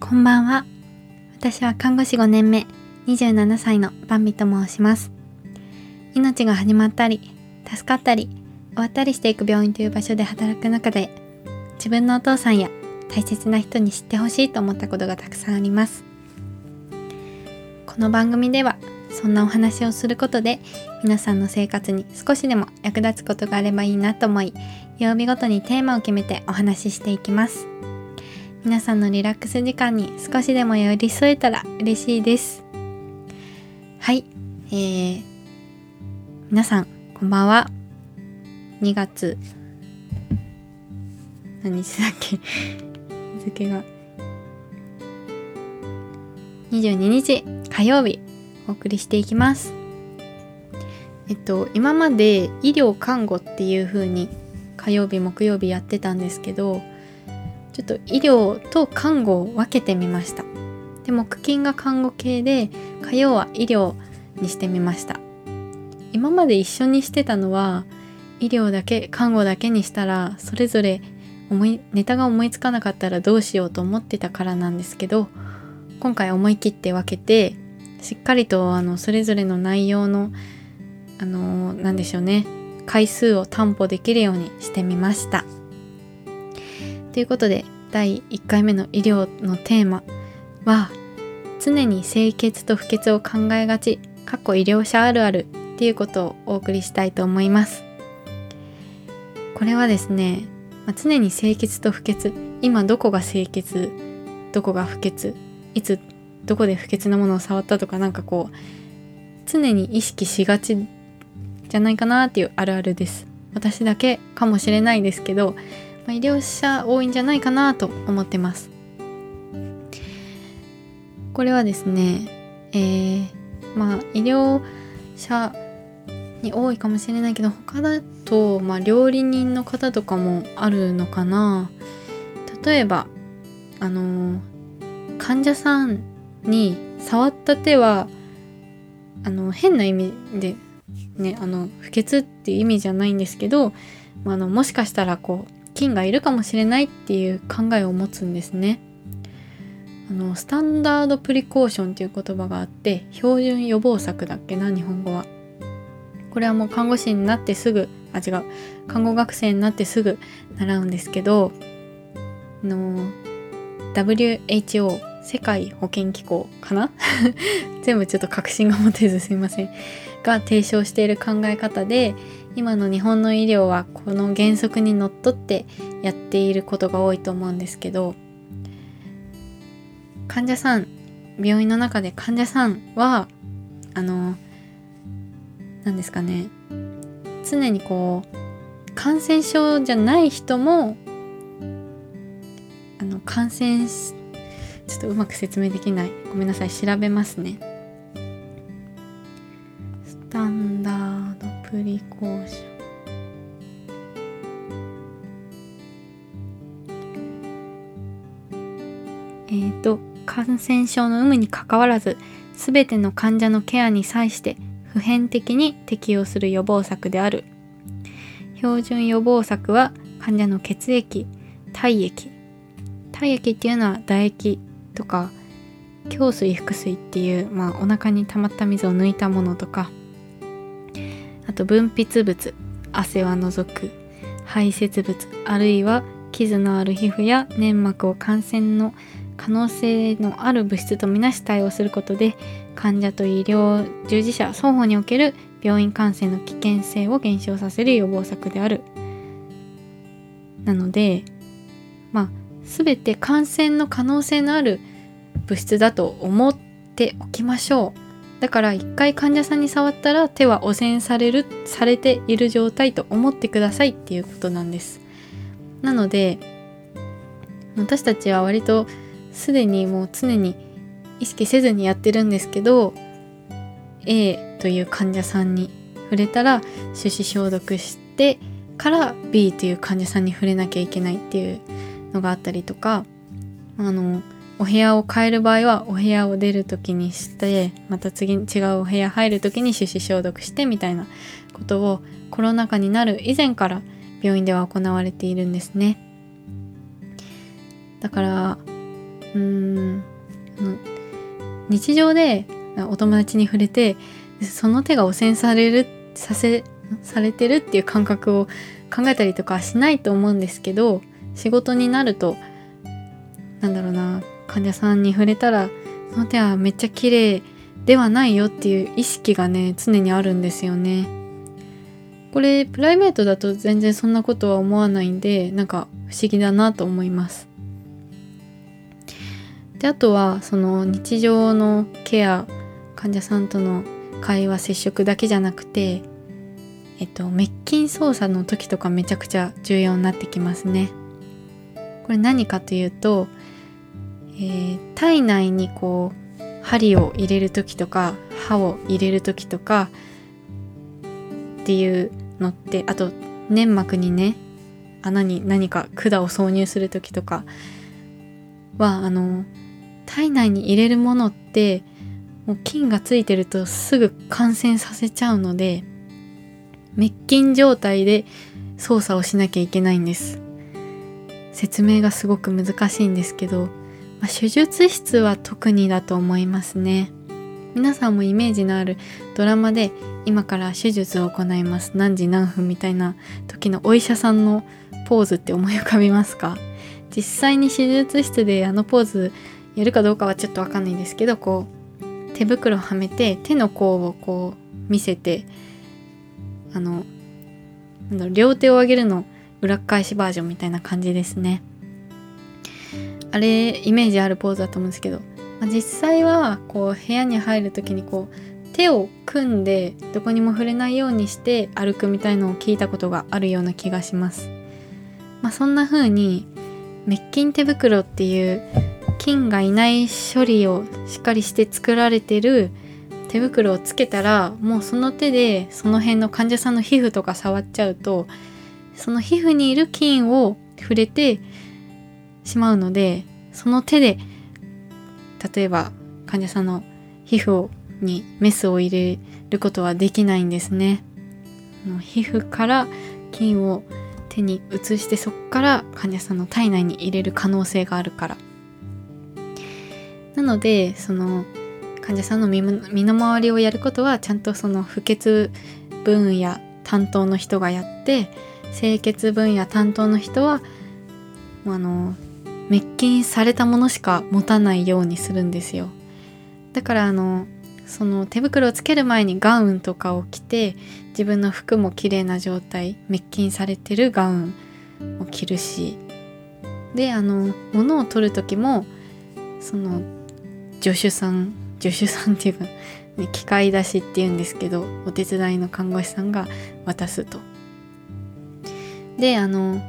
こんばんは。私は看護師5年目、27歳のバンビと申します。命が始まったり、助かったり、終わったりしていく病院という場所で働く中で、自分のお父さんや大切な人に知ってほしいと思ったことがたくさんあります。この番組では、そんなお話をすることで、皆さんの生活に少しでも役立つことがあればいいなと思い、曜日ごとにテーマを決めてお話ししていきます。皆さんのリラックス時間に少しでも寄り添えたら嬉しいです。はい、えー、皆さんこんばんは。2月何日だっけ？日付が22日火曜日お送りしていきます。えっと今まで医療看護っていう風に火曜日木曜日やってたんですけどちょっと医療と看護を分けてみました。で木金が看護系で火曜は医療にしてみました。今まで一緒にしてたのは医療だけ看護だけにしたらそれぞれ思いネタが思いつかなかったらどうしようと思ってたからなんですけど今回思い切って分けてしっかりとあのそれぞれの内容のあの何でしょうね。回数を担保できるようにしてみました。ということで第1回目の医療のテーマは常に清潔と不潔を考えがち過去医療者あるあるっていうことをお送りしたいと思います。これはですね、まあ、常に清潔と不潔今どこが清潔どこが不潔いつどこで不潔なものを触ったとかなんかこう常に意識しがちじゃないかなっていうあるあるです。私だけかもしれないですけどま、医療者多いんじゃないかなと思ってます。これはですね、えー、まあ医療者に多いかもしれないけど他だと、まあ、料理人の方とかもあるのかな例えばあの患者さんに触った手はあの変な意味でねあの不潔っていう意味じゃないんですけど、まあ、あのもしかしたらこう菌がいるかもしれないっていう考えを持つんですね。あのスタンダードプリコーションっていう言葉があって標準予防策だっけな日本語は。これはもう看護師になってすぐあ違う看護学生になってすぐ習うんですけどあの WHO 世界保健機構かな？全部ちょっと確信が持てずすいませんが提唱している考え方で今の日本の医療はこの原則にのっとってやっていることが多いと思うんですけど患者さん病院の中で患者さんはあの何ですかね常にこう感染症じゃない人もあの感染しちょっとうまく説明できない。ごめんなさい。調べますね。染症の有無にかかわらず全ての患者のケアに際して普遍的に適用する予防策である。標準予防策は患者の血液体液。体液っていうのは唾液とか胸水腹水っていう、まあ、お腹に溜まった水を抜いたものとかあと分泌物汗は除く排泄物あるいは傷のある皮膚や粘膜を感染の可能性のある物質とみなし対応することで患者と医療従事者双方における病院感染の危険性を減少させる予防策である。なのでまあ全て感染の可能性のある物質だと思っておきましょう。だから一回患者さんに触ったら手は汚染されるされている状態と思ってくださいっていうことなんですなので私たちは割とすでにもう常に意識せずにやってるんですけど A という患者さんに触れたら手指消毒してから B という患者さんに触れなきゃいけないっていうのがあったりとかあのお部屋を変える場合はお部屋を出る時にしてまた次に違うお部屋入る時に手指消毒してみたいなことをコロナ禍になる以前から病院では行われているんですね。だからうん日常でお友達に触れてその手が汚染されるさせされてるっていう感覚を考えたりとかしないと思うんですけど仕事になるとなんだろうな患者さんに触れたらその手はめっちゃ綺麗ではないよっていう意識がね常にあるんですよね。これプライベートだと全然そんなことは思わないんでなんか不思議だなと思います。であとはその日常のケア患者さんとの会話接触だけじゃなくてえっと滅菌操作の時とかめちゃくちゃ重要になってきますね。これ何かというと、えー、体内にこう針を入れる時とか歯を入れる時とかっていうのってあと粘膜にね穴に何か管を挿入する時とかはあの体内に入れるものってもう菌がついてるとすぐ感染させちゃうので滅菌状態で操作をしなきゃいけないんです。説明がすごく難しいんですけど、まあ、手術室は特にだと思いますね。皆さんもイメージのあるドラマで今から手術を行います。何時何分みたいな時のお医者さんのポーズって思い浮かびますか？実際に手術室であのポーズやるかどうかはちょっとわかんないんですけどこう手袋をはめて手の甲をこう見せてあのなんだろう両手を上げるの裏返しバージョンみたいな感じですね。あれイメージあるポーズだと思うんですけど、まあ、実際はこう部屋に入る時にこう手を組んでどこにも触れないようにして歩くみたいのを聞いたことがあるような気がします。まあそんな風に滅菌手袋っていう菌がいない処理をしっかりして作られてる手袋をつけたらもうその手でその辺の患者さんの皮膚とか触っちゃうとその皮膚にいる菌を触れてしまうのでその手で例えば患者さんの皮膚にメスを入れることはできないんですね。皮膚から菌を手に移してそこから患者さんの体内に入れる可能性があるから。なのでその患者さんの身の回りをやることはちゃんとその不潔分野担当の人がやって清潔分野担当の人はあの滅菌されたものしか持たないようにするんですよ。だからあのその手袋をつける前にガウンとかを着て自分の服も綺麗な状態滅菌されてるガウンを着るし。であの物を取る時もその助手さん助手さんっていうか、ね、機械出しっていうんですけどお手伝いの看護師さんが渡すと。であの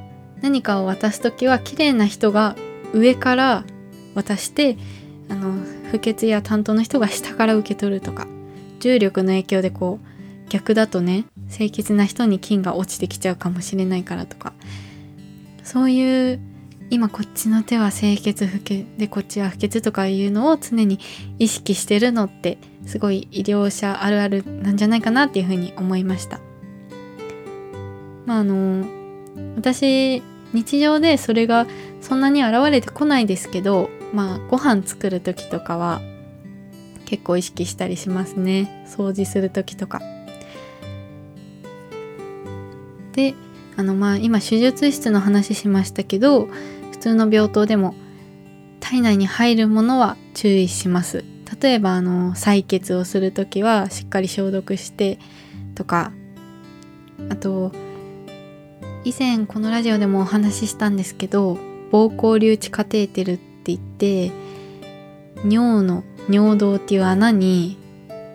何かを渡す時は綺麗な人が上から渡してあの不潔や担当の人が下から受け取るとか重力の影響でこう逆だとね清潔な人に菌が落ちてきちゃうかもしれないからとかそういう今こっちの手は清潔不潔でこっちは不潔とかいうのを常に意識してるのってすごい医療者あるあるなんじゃないかなっていうふうに思いました。まああの私日常でそれがそんなに現れてこないですけどまあご飯作る時とかは結構意識したりしますね。掃除する時とか。であのまあ今手術室の話しましたけど通の病棟でも体内に入るものは注意します。例えばあの採血をする時はしっかり消毒してとかあと以前このラジオでもお話ししたんですけど膀胱留置カテーテルって言って尿の尿道っていう穴に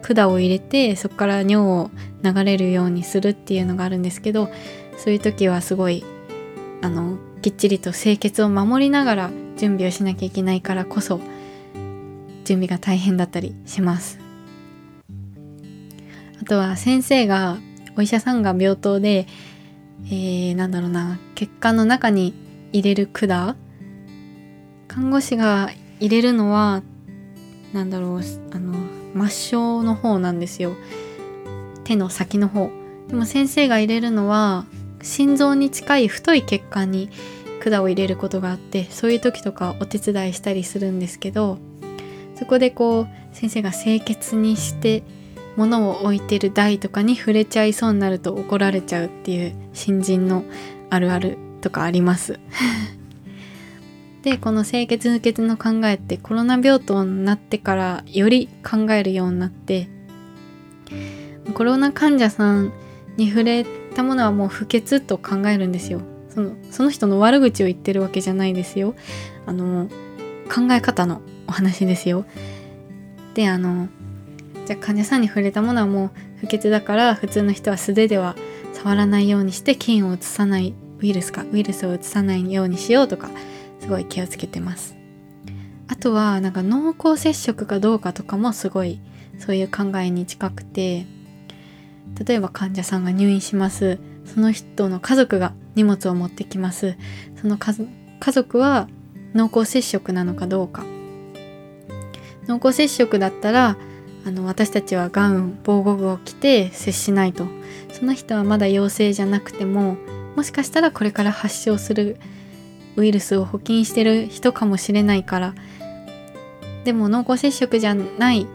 管を入れてそこから尿を流れるようにするっていうのがあるんですけどそういう時はすごいあのきっちりと清潔を守りながら準備をしなきゃいけないからこそ準備が大変だったりします。あとは先生がお医者さんが病棟で、えー、なんだろうな血管の中に入れる管看護師が入れるのはなんだろうあの末梢の方なんですよ。手の先の方。でも先生が入れるのは心臓に近い太い血管に管を入れることがあってそういう時とかお手伝いしたりするんですけどそこでこう先生が清潔にして物を置いてる台とかに触れちゃいそうになると怒られちゃうっていう新人のあるあるとかあります。でこの清潔不潔の考えってコロナ病棟になってからより考えるようになってコロナ患者さんに触れたものはもう不潔と考えるんですよ。そのその人の悪口を言ってるわけじゃないですよ。あの考え方のお話ですよ。であのじゃあ患者さんに触れたものはもう不潔だから普通の人は素手では触らないようにして菌を移さないウイルスかウイルスを移さないようにしようとかすごい気をつけてます。あとはなんか濃厚接触かどうかとかもすごいそういう考えに近くて例えば患者さんが入院します。その人の家族が荷物を持ってきます。その家族は濃厚接触なのかどうか。濃厚接触だったらあの私たちはガウン防護具を着て接しないと。その人はまだ陽性じゃなくてももしかしたらこれから発症するウイルスを補菌してる人かもしれないから。でも濃厚接触じゃない。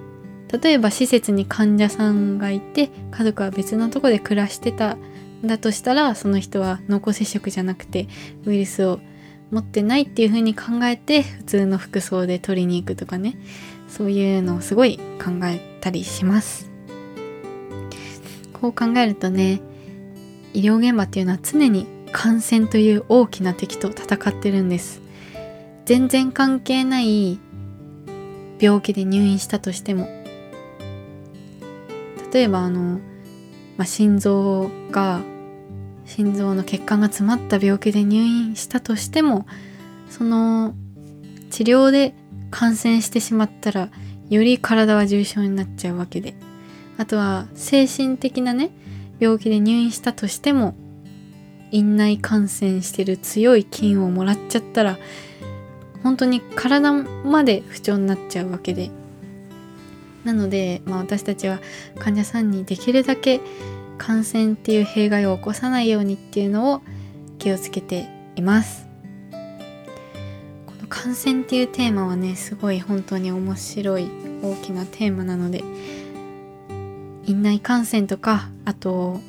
例えば施設に患者さんがいて家族は別のとこで暮らしてただとしたらその人は濃厚接触じゃなくてウイルスを持ってないっていう風に考えて普通の服装で取りに行くとかね。そういうのをすごい考えたりします。こう考えるとね医療現場っていうのは常に感染という大きな敵と戦ってるんです。全然関係ない病気で入院したとしても。例えばあの、まあ、心臓が心臓の血管が詰まった病気で入院したとしてもその治療で感染してしまったらより体は重症になっちゃうわけであとは精神的なね病気で入院したとしても院内感染してる強い菌をもらっちゃったら本当に体まで不調になっちゃうわけで。なので、まあ、私たちは患者さんにできるだけ感染っていう弊害を起こさないようにっていうのを気をつけています。この感染っていうテーマはねすごい本当に面白い大きなテーマなので院内感染とかあと、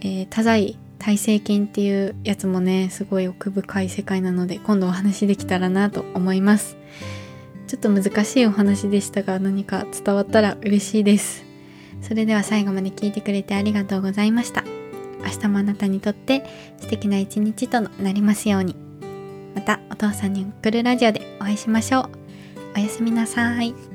えー、多剤耐性菌っていうやつもねすごい奥深い世界なので今度お話できたらなと思います。ちょっと難しいお話でしたが何か伝わったら嬉しいです。それでは最後まで聞いてくれてありがとうございました。明日もあなたにとって素敵な一日となりますように。またお父さんに送るラジオでお会いしましょう。おやすみなさい。